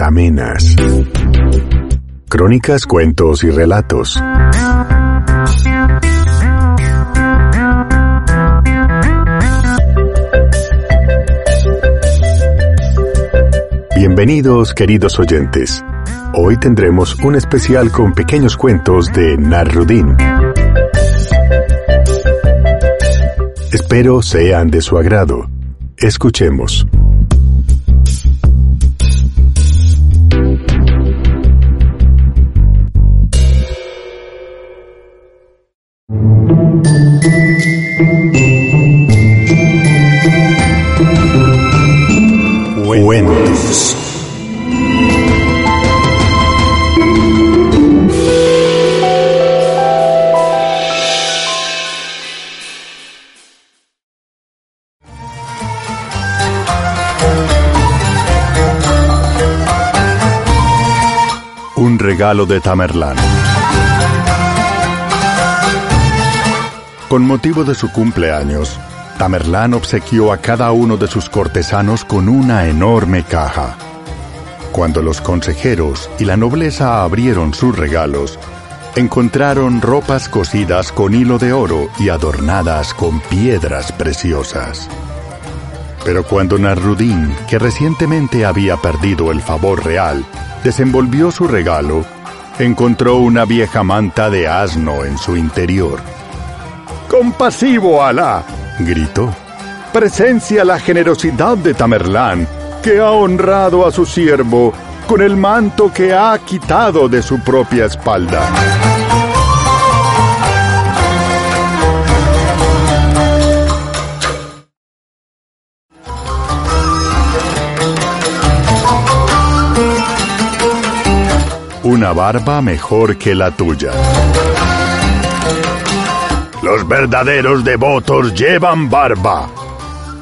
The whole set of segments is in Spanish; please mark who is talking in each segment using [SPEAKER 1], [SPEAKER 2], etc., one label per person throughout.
[SPEAKER 1] amenas. Crónicas, cuentos y relatos. Bienvenidos, queridos oyentes. Hoy tendremos un especial con pequeños cuentos de Narrudin. Espero sean de su agrado. Escuchemos. De Tamerlán. Con motivo de su cumpleaños, Tamerlán obsequió a cada uno de sus cortesanos con una enorme caja. Cuando los consejeros y la nobleza abrieron sus regalos, encontraron ropas cosidas con hilo de oro y adornadas con piedras preciosas. Pero cuando Narrudín, que recientemente había perdido el favor real, desenvolvió su regalo, encontró una vieja manta de asno en su interior.
[SPEAKER 2] Compasivo Alá, gritó. Presencia la generosidad de Tamerlán, que ha honrado a su siervo con el manto que ha quitado de su propia espalda.
[SPEAKER 1] Una barba mejor que la tuya.
[SPEAKER 2] Los verdaderos devotos llevan barba,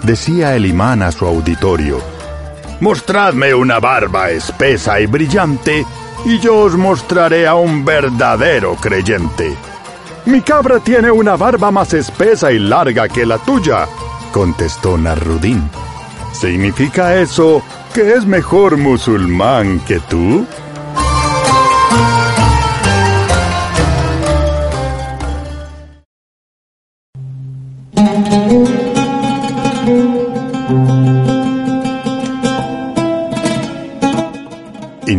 [SPEAKER 1] decía el imán a su auditorio.
[SPEAKER 2] Mostradme una barba espesa y brillante, y yo os mostraré a un verdadero creyente. Mi cabra tiene una barba más espesa y larga que la tuya,
[SPEAKER 1] contestó Narrudín.
[SPEAKER 2] ¿Significa eso que es mejor musulmán que tú?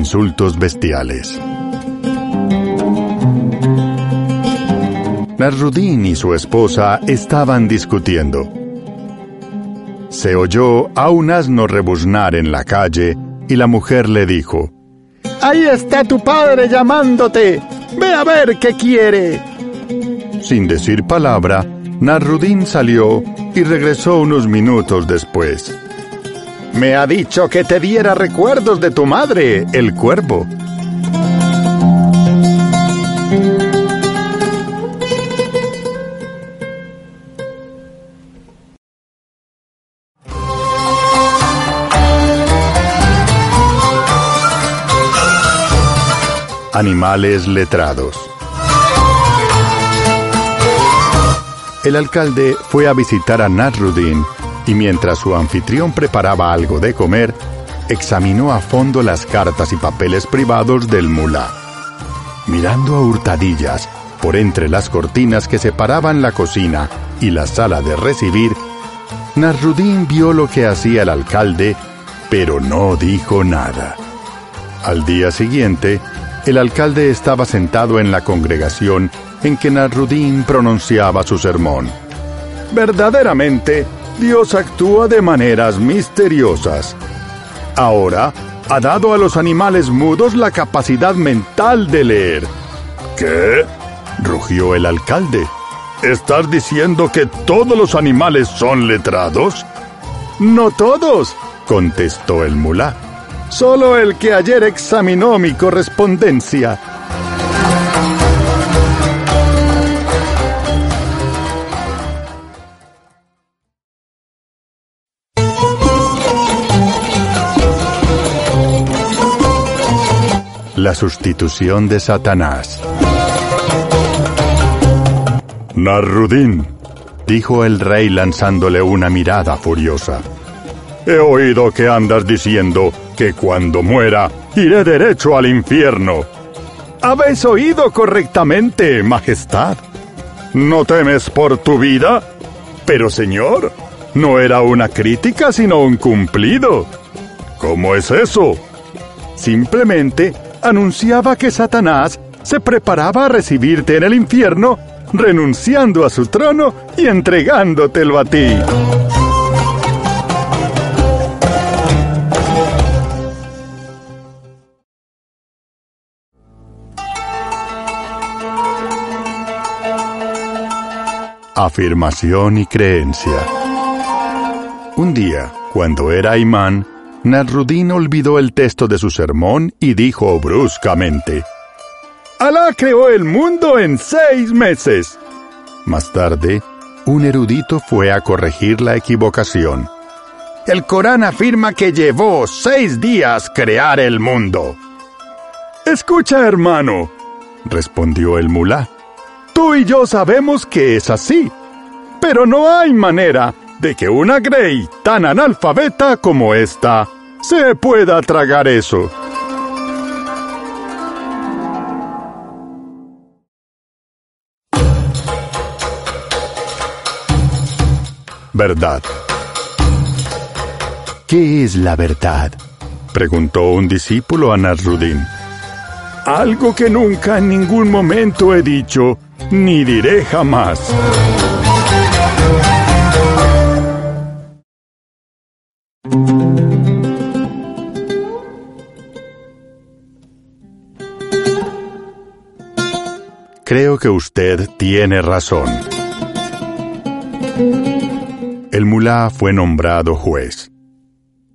[SPEAKER 1] Insultos bestiales. Narrudín y su esposa estaban discutiendo. Se oyó a un asno rebuznar en la calle y la mujer le dijo,
[SPEAKER 3] Ahí está tu padre llamándote. Ve a ver qué quiere.
[SPEAKER 1] Sin decir palabra, Narrudín salió y regresó unos minutos después.
[SPEAKER 3] Me ha dicho que te diera recuerdos de tu madre, el cuervo.
[SPEAKER 1] Animales letrados. El alcalde fue a visitar a Nasruddin y mientras su anfitrión preparaba algo de comer, examinó a fondo las cartas y papeles privados del mulá. Mirando a hurtadillas por entre las cortinas que separaban la cocina y la sala de recibir, Nasruddin vio lo que hacía el alcalde, pero no dijo nada. Al día siguiente, el alcalde estaba sentado en la congregación en que Nasruddin pronunciaba su sermón.
[SPEAKER 2] Verdaderamente, Dios actúa de maneras misteriosas. Ahora, ha dado a los animales mudos la capacidad mental de leer. ¿Qué? rugió el alcalde. ¿Estás diciendo que todos los animales son letrados?
[SPEAKER 3] No todos,
[SPEAKER 2] contestó el mulá.
[SPEAKER 3] Solo el que ayer examinó mi correspondencia.
[SPEAKER 1] La sustitución de Satanás.
[SPEAKER 2] Narrudín,
[SPEAKER 1] dijo el rey lanzándole una mirada furiosa.
[SPEAKER 2] He oído que andas diciendo que cuando muera iré derecho al infierno. Habéis oído correctamente, Majestad. ¿No temes por tu vida? Pero, señor, no era una crítica sino un cumplido. ¿Cómo es eso? Simplemente anunciaba que Satanás se preparaba a recibirte en el infierno, renunciando a su trono y entregándotelo a ti.
[SPEAKER 1] Afirmación y creencia. Un día, cuando era imán, Nasruddin olvidó el texto de su sermón y dijo bruscamente, Alá creó el mundo en seis meses. Más tarde, un erudito fue a corregir la equivocación.
[SPEAKER 3] El Corán afirma que llevó seis días crear el mundo.
[SPEAKER 2] Escucha, hermano, respondió el mulá. Tú y yo sabemos que es así. Pero no hay manera de que una Grey tan analfabeta como esta se pueda tragar eso.
[SPEAKER 1] Verdad. ¿Qué es la verdad? preguntó un discípulo a Nasruddin.
[SPEAKER 2] Algo que nunca en ningún momento he dicho ni diré jamás.
[SPEAKER 1] Creo que usted tiene razón. El mulá fue nombrado juez.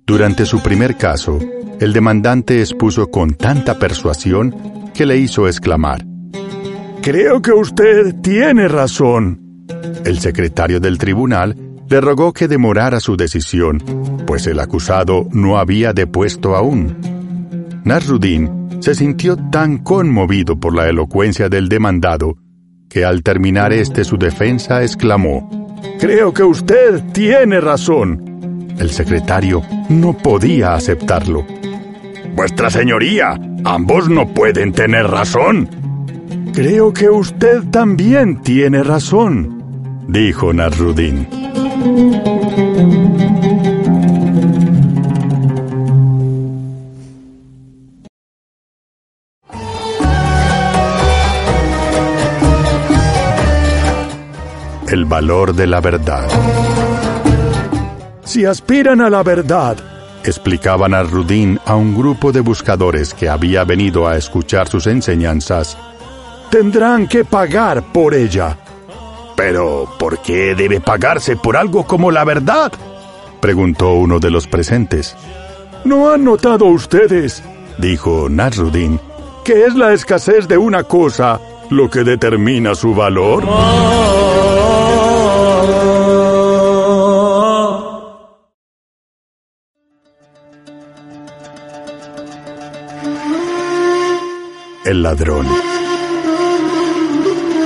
[SPEAKER 1] Durante su primer caso, el demandante expuso con tanta persuasión que le hizo exclamar,
[SPEAKER 2] Creo que usted tiene razón.
[SPEAKER 1] El secretario del tribunal le rogó que demorara su decisión, pues el acusado no había depuesto aún. Nasruddin se sintió tan conmovido por la elocuencia del demandado que al terminar este su defensa exclamó,
[SPEAKER 2] Creo que usted tiene razón.
[SPEAKER 1] El secretario no podía aceptarlo.
[SPEAKER 3] Vuestra señoría, ambos no pueden tener razón.
[SPEAKER 2] Creo que usted también tiene razón, dijo Nasruddin.
[SPEAKER 1] El valor de la verdad.
[SPEAKER 2] Si aspiran a la verdad,
[SPEAKER 1] explicaba Nasruddin a un grupo de buscadores que había venido a escuchar sus enseñanzas,
[SPEAKER 2] tendrán que pagar por ella.
[SPEAKER 3] Pero, ¿por qué debe pagarse por algo como la verdad?
[SPEAKER 1] preguntó uno de los presentes.
[SPEAKER 2] ¿No han notado ustedes, dijo Nasruddin, que es la escasez de una cosa lo que determina su valor?
[SPEAKER 1] El ladrón.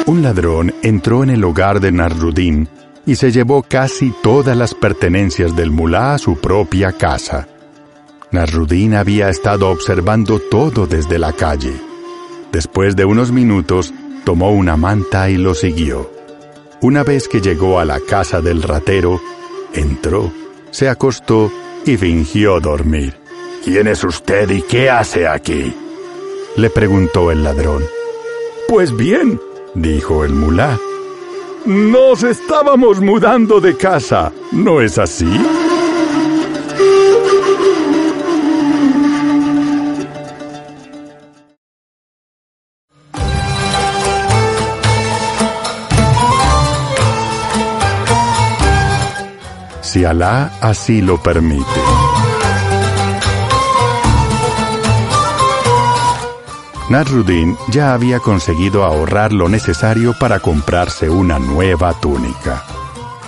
[SPEAKER 1] Un ladrón entró en el hogar de Nasruddin y se llevó casi todas las pertenencias del mulá a su propia casa. Nasruddin había estado observando todo desde la calle. Después de unos minutos, tomó una manta y lo siguió. Una vez que llegó a la casa del ratero, entró, se acostó y fingió dormir.
[SPEAKER 3] ¿Quién es usted y qué hace aquí?
[SPEAKER 1] Le preguntó el ladrón.
[SPEAKER 2] Pues bien,
[SPEAKER 1] dijo el mulá.
[SPEAKER 2] Nos estábamos mudando de casa, ¿no es así?
[SPEAKER 1] Si Alá así lo permite. Nasruddin ya había conseguido ahorrar lo necesario para comprarse una nueva túnica.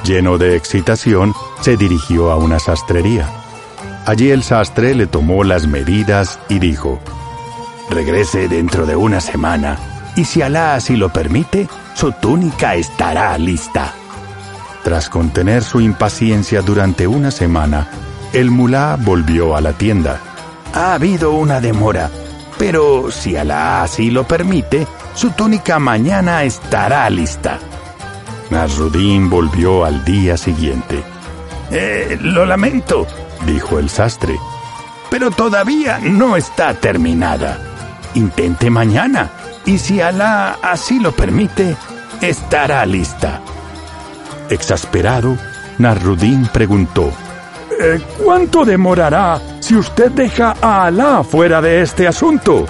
[SPEAKER 1] Lleno de excitación, se dirigió a una sastrería. Allí el sastre le tomó las medidas y dijo,
[SPEAKER 3] Regrese dentro de una semana, y si Alá así lo permite, su túnica estará lista.
[SPEAKER 1] Tras contener su impaciencia durante una semana, el mulá volvió a la tienda.
[SPEAKER 3] ha habido una demora, pero si Alá así lo permite, su túnica mañana estará lista.
[SPEAKER 1] Nasruddin volvió al día siguiente.
[SPEAKER 3] Eh, lo lamento, dijo el sastre, pero todavía no está terminada. Intente mañana, y si Alá así lo permite, estará lista.
[SPEAKER 1] Exasperado, Nasruddin preguntó,
[SPEAKER 2] eh, ¿Cuánto demorará si usted deja a Alá fuera de este asunto?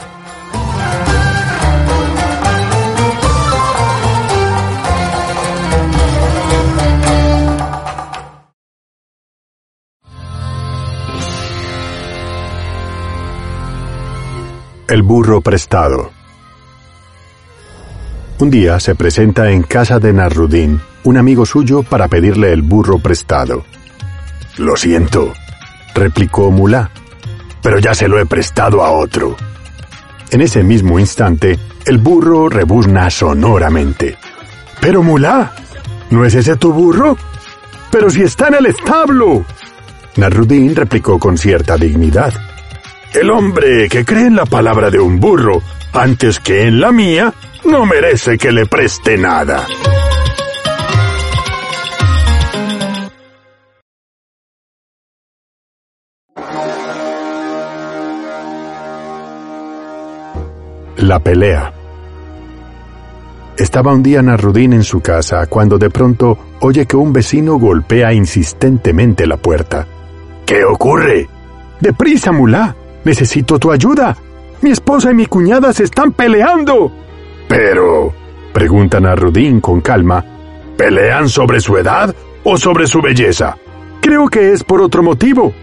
[SPEAKER 1] El burro prestado. Un día se presenta en casa de Narrudín un amigo suyo para pedirle el burro prestado.
[SPEAKER 3] Lo siento, replicó Mulá, pero ya se lo he prestado a otro.
[SPEAKER 1] En ese mismo instante, el burro rebuzna sonoramente.
[SPEAKER 2] Pero Mulá, ¿no es ese tu burro? Pero si está en el establo.
[SPEAKER 1] Narrudín replicó con cierta dignidad.
[SPEAKER 2] El hombre que cree en la palabra de un burro antes que en la mía no merece que le preste nada.
[SPEAKER 1] La pelea. Estaba un día Narudín en su casa cuando de pronto oye que un vecino golpea insistentemente la puerta.
[SPEAKER 3] ¿Qué ocurre?
[SPEAKER 2] Deprisa, mulá. Necesito tu ayuda. Mi esposa y mi cuñada se están peleando.
[SPEAKER 3] Pero,
[SPEAKER 1] preguntan a Rudín con calma,
[SPEAKER 3] ¿pelean sobre su edad o sobre su belleza?
[SPEAKER 2] Creo que es por otro motivo,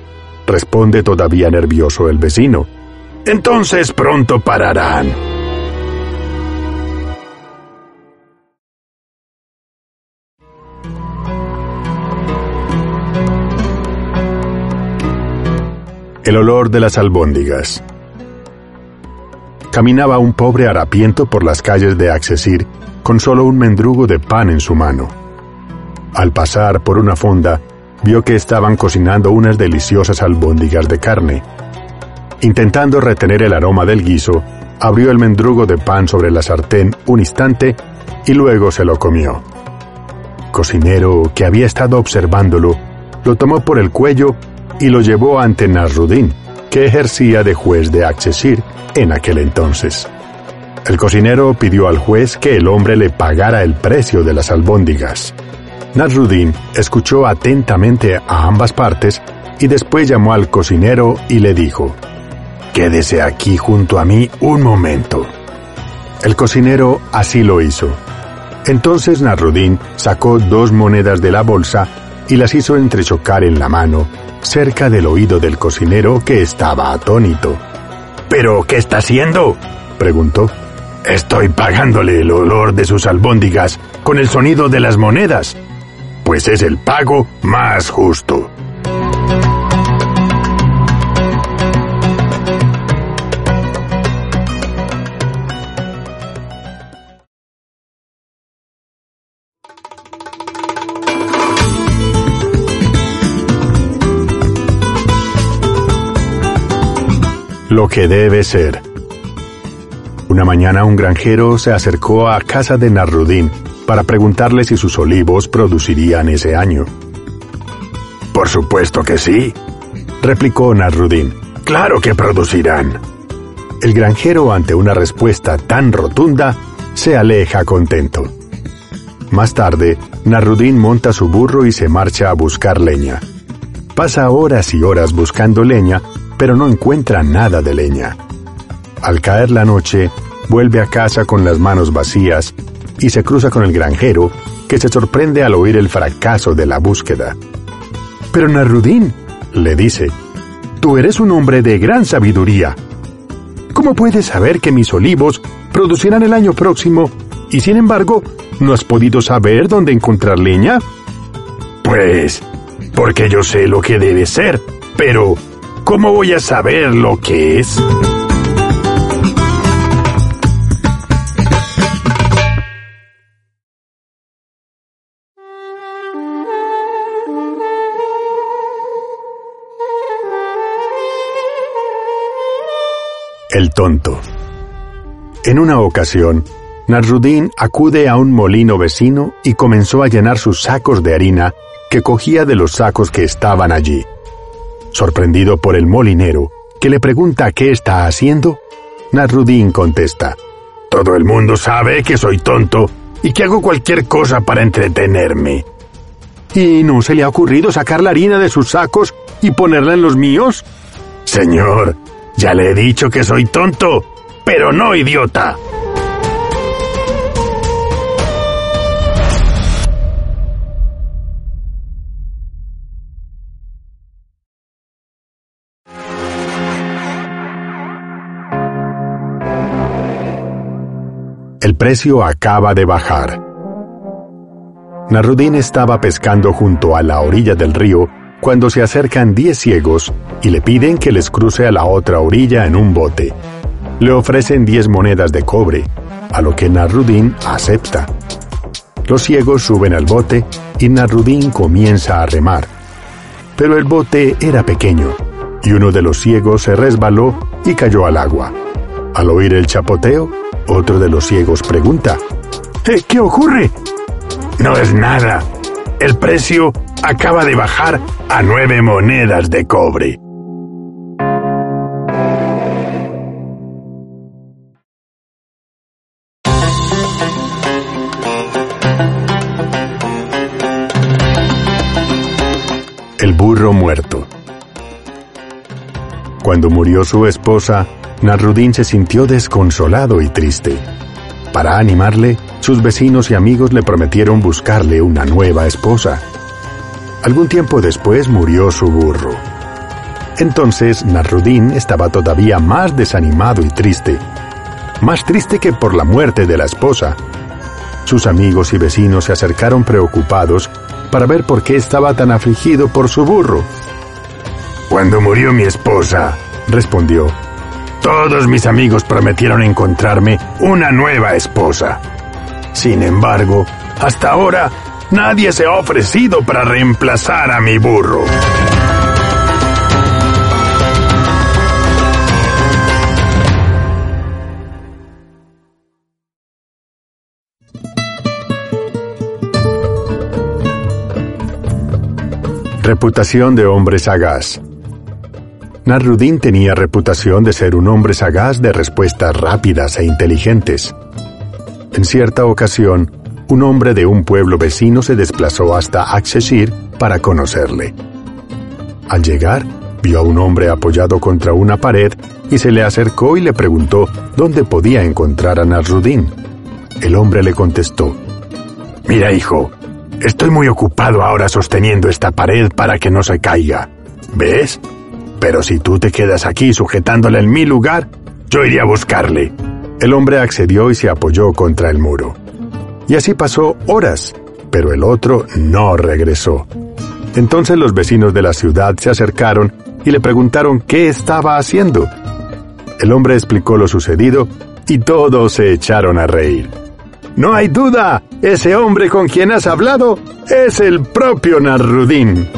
[SPEAKER 1] responde todavía nervioso el vecino.
[SPEAKER 3] Entonces pronto pararán.
[SPEAKER 1] El olor de las albóndigas. Caminaba un pobre harapiento por las calles de Accesir con solo un mendrugo de pan en su mano. Al pasar por una fonda, vio que estaban cocinando unas deliciosas albóndigas de carne. Intentando retener el aroma del guiso, abrió el mendrugo de pan sobre la sartén un instante y luego se lo comió. Cocinero, que había estado observándolo, lo tomó por el cuello y lo llevó ante Nasruddin, que ejercía de juez de Accesir en aquel entonces. El cocinero pidió al juez que el hombre le pagara el precio de las albóndigas. Nasruddin escuchó atentamente a ambas partes y después llamó al cocinero y le dijo, Quédese aquí junto a mí un momento. El cocinero así lo hizo. Entonces Nasruddin sacó dos monedas de la bolsa y las hizo entrechocar en la mano cerca del oído del cocinero que estaba atónito.
[SPEAKER 3] ¿Pero qué está haciendo?
[SPEAKER 1] preguntó.
[SPEAKER 3] Estoy pagándole el olor de sus albóndigas con el sonido de las monedas, pues es el pago más justo.
[SPEAKER 1] Lo que debe ser. Una mañana un granjero se acercó a casa de Narrudín para preguntarle si sus olivos producirían ese año.
[SPEAKER 3] Por supuesto que sí,
[SPEAKER 1] replicó Narrudín.
[SPEAKER 3] Claro que producirán.
[SPEAKER 1] El granjero, ante una respuesta tan rotunda, se aleja contento. Más tarde, Narrudín monta su burro y se marcha a buscar leña. Pasa horas y horas buscando leña pero no encuentra nada de leña. Al caer la noche, vuelve a casa con las manos vacías y se cruza con el granjero, que se sorprende al oír el fracaso de la búsqueda.
[SPEAKER 2] Pero Narudín, le dice, tú eres un hombre de gran sabiduría. ¿Cómo puedes saber que mis olivos producirán el año próximo y sin embargo no has podido saber dónde encontrar leña?
[SPEAKER 3] Pues, porque yo sé lo que debe ser, pero ¿Cómo voy a saber lo que es?
[SPEAKER 1] El tonto. En una ocasión, Nasruddin acude a un molino vecino y comenzó a llenar sus sacos de harina que cogía de los sacos que estaban allí. Sorprendido por el molinero, que le pregunta qué está haciendo, Nasruddin contesta, Todo el mundo sabe que soy tonto y que hago cualquier cosa para entretenerme. ¿Y no se le ha ocurrido sacar la harina de sus sacos y ponerla en los míos? Señor, ya le he dicho que soy tonto, pero no idiota. Precio acaba de bajar. Narudín estaba pescando junto a la orilla del río cuando se acercan diez ciegos y le piden que les cruce a la otra orilla en un bote. Le ofrecen diez monedas de cobre, a lo que Narudín acepta. Los ciegos suben al bote y Narudín comienza a remar. Pero el bote era pequeño y uno de los ciegos se resbaló y cayó al agua. Al oír el chapoteo, otro de los ciegos pregunta, ¿Qué ocurre? No es nada. El precio acaba de bajar a nueve monedas de cobre. El burro muerto. Cuando murió su esposa, Narudín se sintió desconsolado y triste. Para animarle, sus vecinos y amigos le prometieron buscarle una nueva esposa. Algún tiempo después murió su burro. Entonces Narudín estaba todavía más desanimado y triste, más triste que por la muerte de la esposa. Sus amigos y vecinos se acercaron preocupados para ver por qué estaba tan afligido por su burro. Cuando murió mi esposa, respondió, todos mis amigos prometieron encontrarme una nueva esposa. Sin embargo, hasta ahora nadie se ha ofrecido para reemplazar a mi burro. Reputación de hombre sagaz. Narudín tenía reputación de ser un hombre sagaz de respuestas rápidas e inteligentes. En cierta ocasión, un hombre de un pueblo vecino se desplazó hasta Aksheshir para conocerle. Al llegar, vio a un hombre apoyado contra una pared y se le acercó y le preguntó dónde podía encontrar a Narudín. El hombre le contestó, Mira hijo, estoy muy ocupado ahora sosteniendo esta pared para que no se caiga. ¿Ves? Pero si tú te quedas aquí sujetándole en mi lugar, yo iría a buscarle. El hombre accedió y se apoyó contra el muro. Y así pasó horas, pero el otro no regresó. Entonces los vecinos de la ciudad se acercaron y le preguntaron qué estaba haciendo. El hombre explicó lo sucedido y todos se echaron a reír. No hay duda, ese hombre con quien has hablado es el propio Narudín.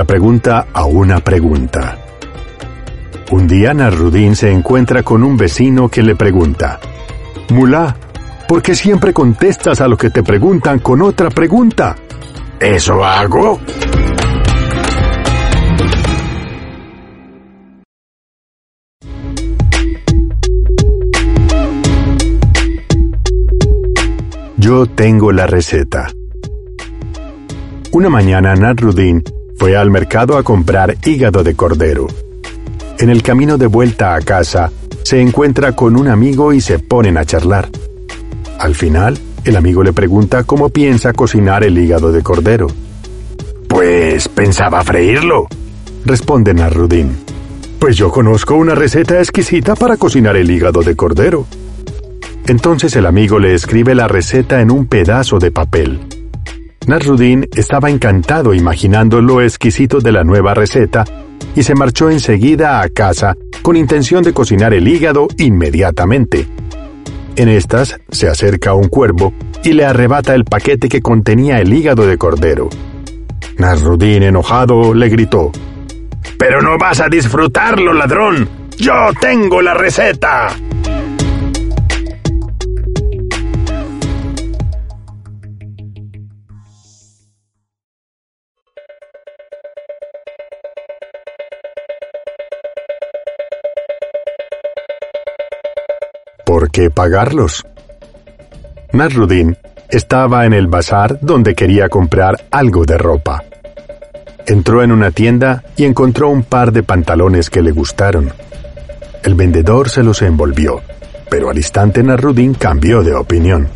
[SPEAKER 1] La pregunta a una pregunta. Un día Narudín se encuentra con un vecino que le pregunta, Mulá, ¿por qué siempre contestas a lo que te preguntan con otra pregunta? ¿Eso hago? Yo tengo la receta. Una mañana Narudín fue al mercado a comprar hígado de cordero. En el camino de vuelta a casa, se encuentra con un amigo y se ponen a charlar. Al final, el amigo le pregunta cómo piensa cocinar el hígado de cordero. Pues pensaba freírlo, responde Narudín. Pues yo conozco una receta exquisita para cocinar el hígado de cordero. Entonces el amigo le escribe la receta en un pedazo de papel. Nasruddin estaba encantado imaginando lo exquisito de la nueva receta y se marchó enseguida a casa con intención de cocinar el hígado inmediatamente. En estas se acerca un cuervo y le arrebata el paquete que contenía el hígado de cordero. Nasrudin, enojado, le gritó:
[SPEAKER 3] Pero no vas a disfrutarlo, ladrón. Yo tengo la receta.
[SPEAKER 1] ¿Por qué pagarlos? Nasruddin estaba en el bazar donde quería comprar algo de ropa. Entró en una tienda y encontró un par de pantalones que le gustaron. El vendedor se los envolvió, pero al instante Nasruddin cambió de opinión.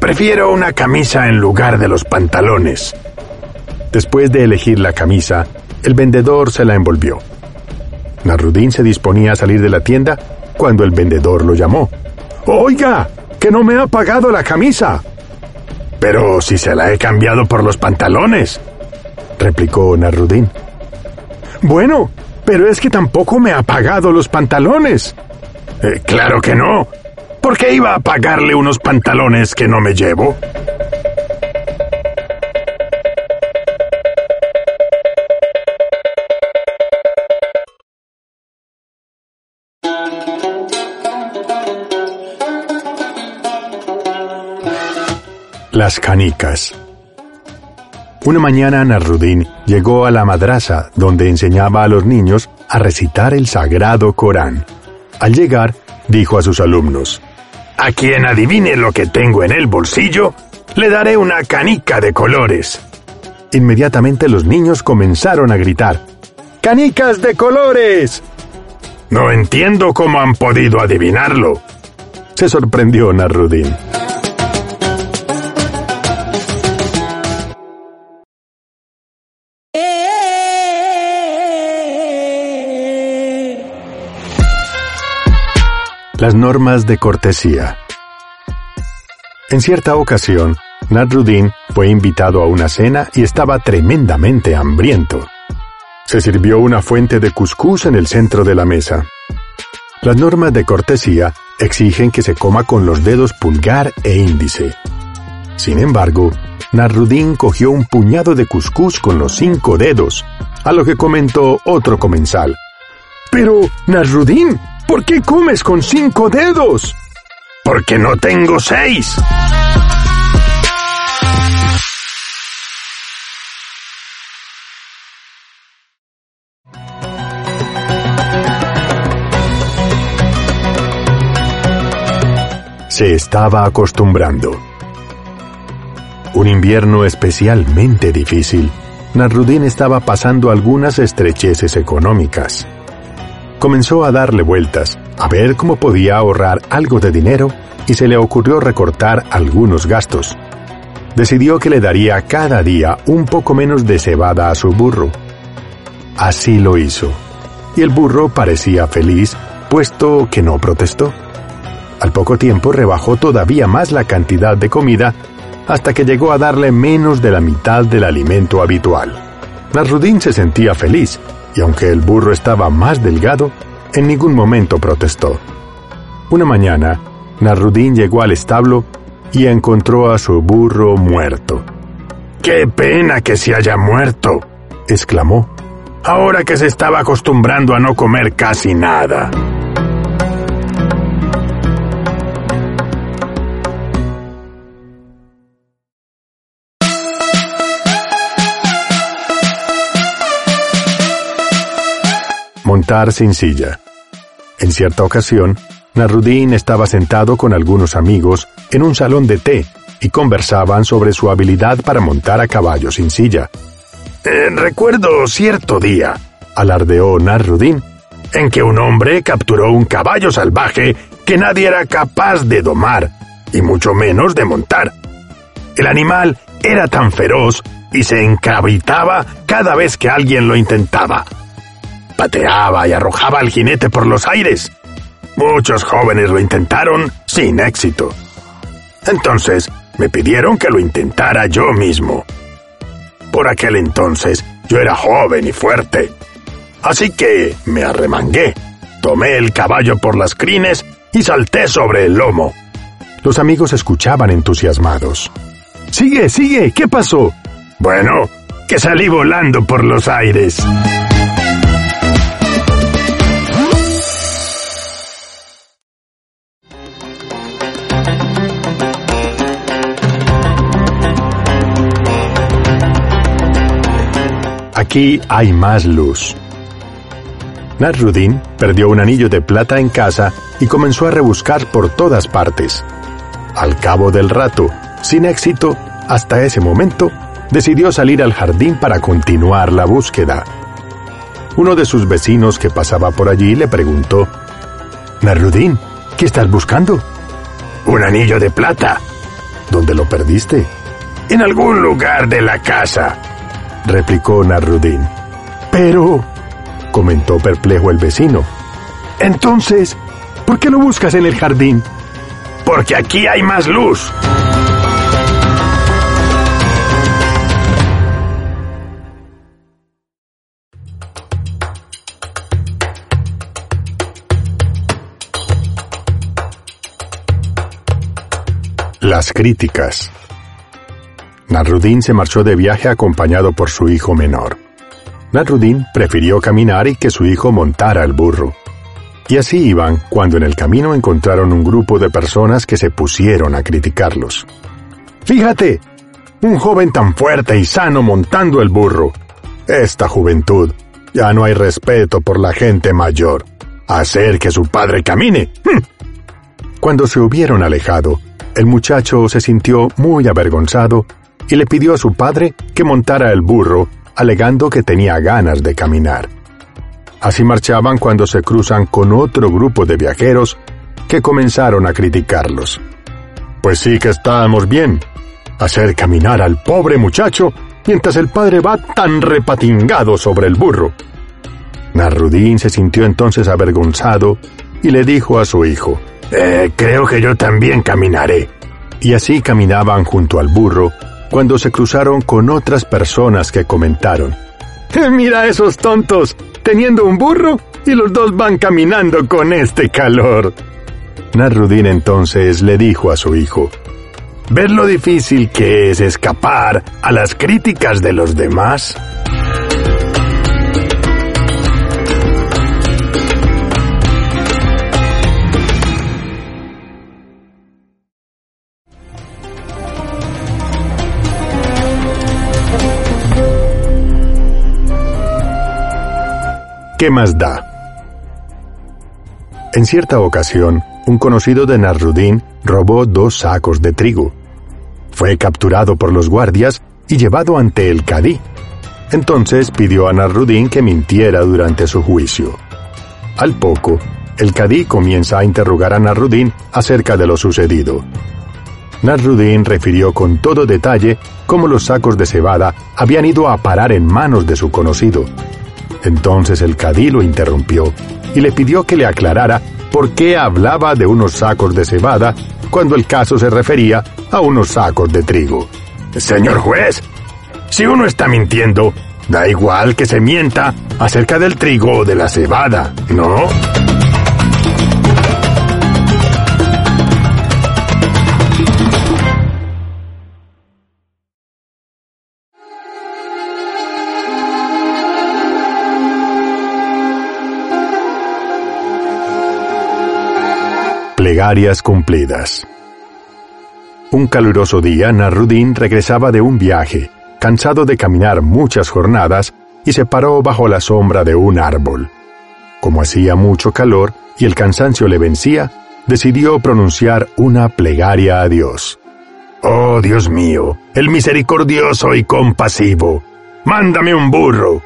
[SPEAKER 3] Prefiero una camisa en lugar de los pantalones.
[SPEAKER 1] Después de elegir la camisa, el vendedor se la envolvió. Nasruddin se disponía a salir de la tienda cuando el vendedor lo llamó.
[SPEAKER 2] Oiga, que no me ha pagado la camisa.
[SPEAKER 3] Pero si se la he cambiado por los pantalones, replicó Narudín.
[SPEAKER 2] Bueno, pero es que tampoco me ha pagado los pantalones.
[SPEAKER 3] Eh, claro que no. ¿Por qué iba a pagarle unos pantalones que no me llevo?
[SPEAKER 1] Las canicas. Una mañana Narudín llegó a la madrasa donde enseñaba a los niños a recitar el sagrado Corán. Al llegar, dijo a sus alumnos,
[SPEAKER 3] A quien adivine lo que tengo en el bolsillo, le daré una canica de colores.
[SPEAKER 1] Inmediatamente los niños comenzaron a gritar, ¡Canicas de colores!
[SPEAKER 3] No entiendo cómo han podido adivinarlo.
[SPEAKER 1] Se sorprendió Narudín. Las normas de cortesía. En cierta ocasión, Nadruddin fue invitado a una cena y estaba tremendamente hambriento. Se sirvió una fuente de cuscús en el centro de la mesa. Las normas de cortesía exigen que se coma con los dedos pulgar e índice. Sin embargo, Nadruddin cogió un puñado de cuscús con los cinco dedos, a lo que comentó otro comensal.
[SPEAKER 2] Pero, Nasruddin, ¿Por qué comes con cinco dedos?
[SPEAKER 3] Porque no tengo seis.
[SPEAKER 1] Se estaba acostumbrando. Un invierno especialmente difícil, Narudín estaba pasando algunas estrecheces económicas comenzó a darle vueltas, a ver cómo podía ahorrar algo de dinero y se le ocurrió recortar algunos gastos. Decidió que le daría cada día un poco menos de cebada a su burro. Así lo hizo, y el burro parecía feliz, puesto que no protestó. Al poco tiempo rebajó todavía más la cantidad de comida hasta que llegó a darle menos de la mitad del alimento habitual. Nasrudin se sentía feliz y aunque el burro estaba más delgado, en ningún momento protestó. Una mañana, Narudín llegó al establo y encontró a su burro muerto.
[SPEAKER 3] ¡Qué pena que se haya muerto! exclamó, ahora que se estaba acostumbrando a no comer casi nada.
[SPEAKER 1] Montar sin silla. En cierta ocasión, Narudín estaba sentado con algunos amigos en un salón de té y conversaban sobre su habilidad para montar a caballo sin silla.
[SPEAKER 3] Recuerdo cierto día,
[SPEAKER 1] alardeó Narudín,
[SPEAKER 3] en que un hombre capturó un caballo salvaje que nadie era capaz de domar, y mucho menos de montar. El animal era tan feroz y se encabritaba cada vez que alguien lo intentaba pateaba y arrojaba al jinete por los aires. Muchos jóvenes lo intentaron sin éxito. Entonces me pidieron que lo intentara yo mismo. Por aquel entonces yo era joven y fuerte. Así que me arremangué, tomé el caballo por las crines y salté sobre el lomo.
[SPEAKER 1] Los amigos escuchaban entusiasmados.
[SPEAKER 2] Sigue, sigue, ¿qué pasó?
[SPEAKER 3] Bueno, que salí volando por los aires.
[SPEAKER 1] Aquí hay más luz. Nasruddin perdió un anillo de plata en casa y comenzó a rebuscar por todas partes. Al cabo del rato, sin éxito, hasta ese momento, decidió salir al jardín para continuar la búsqueda. Uno de sus vecinos que pasaba por allí le preguntó, Nasruddin, ¿qué estás buscando?
[SPEAKER 3] Un anillo de plata.
[SPEAKER 1] ¿Dónde lo perdiste?
[SPEAKER 3] En algún lugar de la casa,
[SPEAKER 1] replicó Nasruddin.
[SPEAKER 2] Pero,
[SPEAKER 1] comentó perplejo el vecino.
[SPEAKER 2] Entonces, ¿por qué lo buscas en el jardín?
[SPEAKER 3] Porque aquí hay más luz.
[SPEAKER 1] Las críticas. Nasruddin se marchó de viaje acompañado por su hijo menor. Nasruddin prefirió caminar y que su hijo montara el burro. Y así iban cuando en el camino encontraron un grupo de personas que se pusieron a criticarlos.
[SPEAKER 2] Fíjate, un joven tan fuerte y sano montando el burro.
[SPEAKER 1] Esta juventud, ya no hay respeto por la gente mayor. Hacer que su padre camine. ¡Hm! Cuando se hubieron alejado, el muchacho se sintió muy avergonzado y le pidió a su padre que montara el burro, alegando que tenía ganas de caminar. Así marchaban cuando se cruzan con otro grupo de viajeros que comenzaron a criticarlos.
[SPEAKER 2] Pues sí que estábamos bien. Hacer caminar al pobre muchacho mientras el padre va tan repatingado sobre el burro.
[SPEAKER 1] Narudín se sintió entonces avergonzado y le dijo a su hijo,
[SPEAKER 3] eh, creo que yo también caminaré.
[SPEAKER 1] Y así caminaban junto al burro cuando se cruzaron con otras personas que comentaron.
[SPEAKER 2] Mira esos tontos, teniendo un burro y los dos van caminando con este calor.
[SPEAKER 1] Narudín entonces le dijo a su hijo,
[SPEAKER 3] ¿Ves lo difícil que es escapar a las críticas de los demás?
[SPEAKER 1] ¿Qué más da? En cierta ocasión, un conocido de Nasruddin robó dos sacos de trigo. Fue capturado por los guardias y llevado ante el cadí. Entonces pidió a Nasruddin que mintiera durante su juicio. Al poco, el cadí comienza a interrogar a Nasruddin acerca de lo sucedido. Nasruddin refirió con todo detalle cómo los sacos de cebada habían ido a parar en manos de su conocido, entonces el cadí lo interrumpió y le pidió que le aclarara por qué hablaba de unos sacos de cebada cuando el caso se refería a unos sacos de trigo.
[SPEAKER 3] Señor juez, si uno está mintiendo, da igual que se mienta acerca del trigo o de la cebada, ¿no?
[SPEAKER 1] Plegarias cumplidas. Un caluroso día, Narudín regresaba de un viaje, cansado de caminar muchas jornadas, y se paró bajo la sombra de un árbol. Como hacía mucho calor y el cansancio le vencía, decidió pronunciar una plegaria a Dios.
[SPEAKER 3] Oh Dios mío, el misericordioso y compasivo, mándame un burro.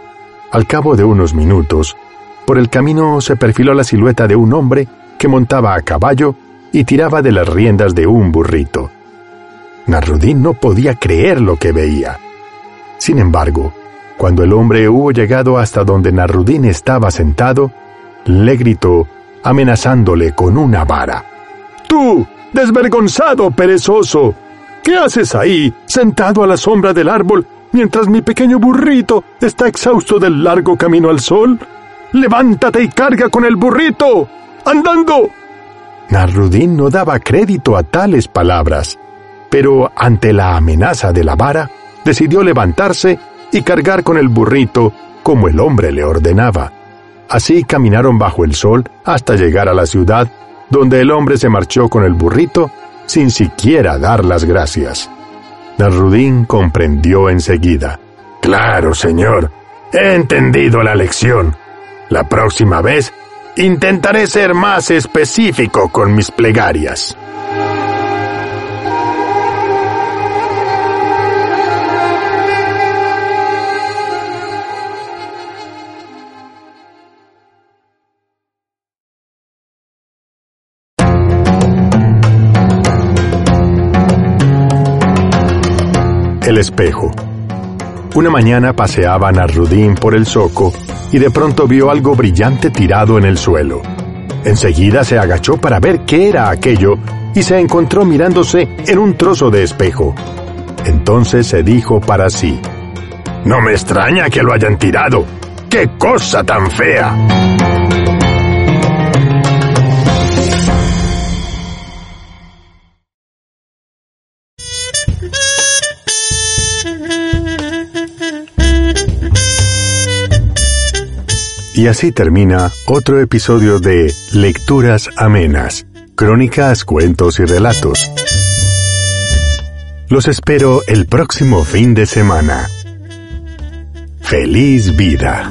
[SPEAKER 1] Al cabo de unos minutos, por el camino se perfiló la silueta de un hombre que montaba a caballo y tiraba de las riendas de un burrito. Narudín no podía creer lo que veía. Sin embargo, cuando el hombre hubo llegado hasta donde Narudín estaba sentado, le gritó, amenazándole con una vara.
[SPEAKER 2] ¡Tú, desvergonzado perezoso! ¿Qué haces ahí, sentado a la sombra del árbol, mientras mi pequeño burrito está exhausto del largo camino al sol? ¡Levántate y carga con el burrito! Andando.
[SPEAKER 1] Narudín no daba crédito a tales palabras, pero ante la amenaza de la vara, decidió levantarse y cargar con el burrito como el hombre le ordenaba. Así caminaron bajo el sol hasta llegar a la ciudad, donde el hombre se marchó con el burrito sin siquiera dar las gracias. Narudín comprendió enseguida.
[SPEAKER 2] Claro, señor. He entendido la lección. La próxima vez intentaré ser más específico con mis plegarias.
[SPEAKER 1] El espejo. Una mañana paseaba Narudín por el zoco y de pronto vio algo brillante tirado en el suelo. Enseguida se agachó para ver qué era aquello y se encontró mirándose en un trozo de espejo. Entonces se dijo para sí,
[SPEAKER 2] No me extraña que lo hayan tirado. ¡Qué cosa tan fea!
[SPEAKER 1] Y así termina otro episodio de Lecturas Amenas, Crónicas, Cuentos y Relatos. Los espero el próximo fin de semana. ¡Feliz vida!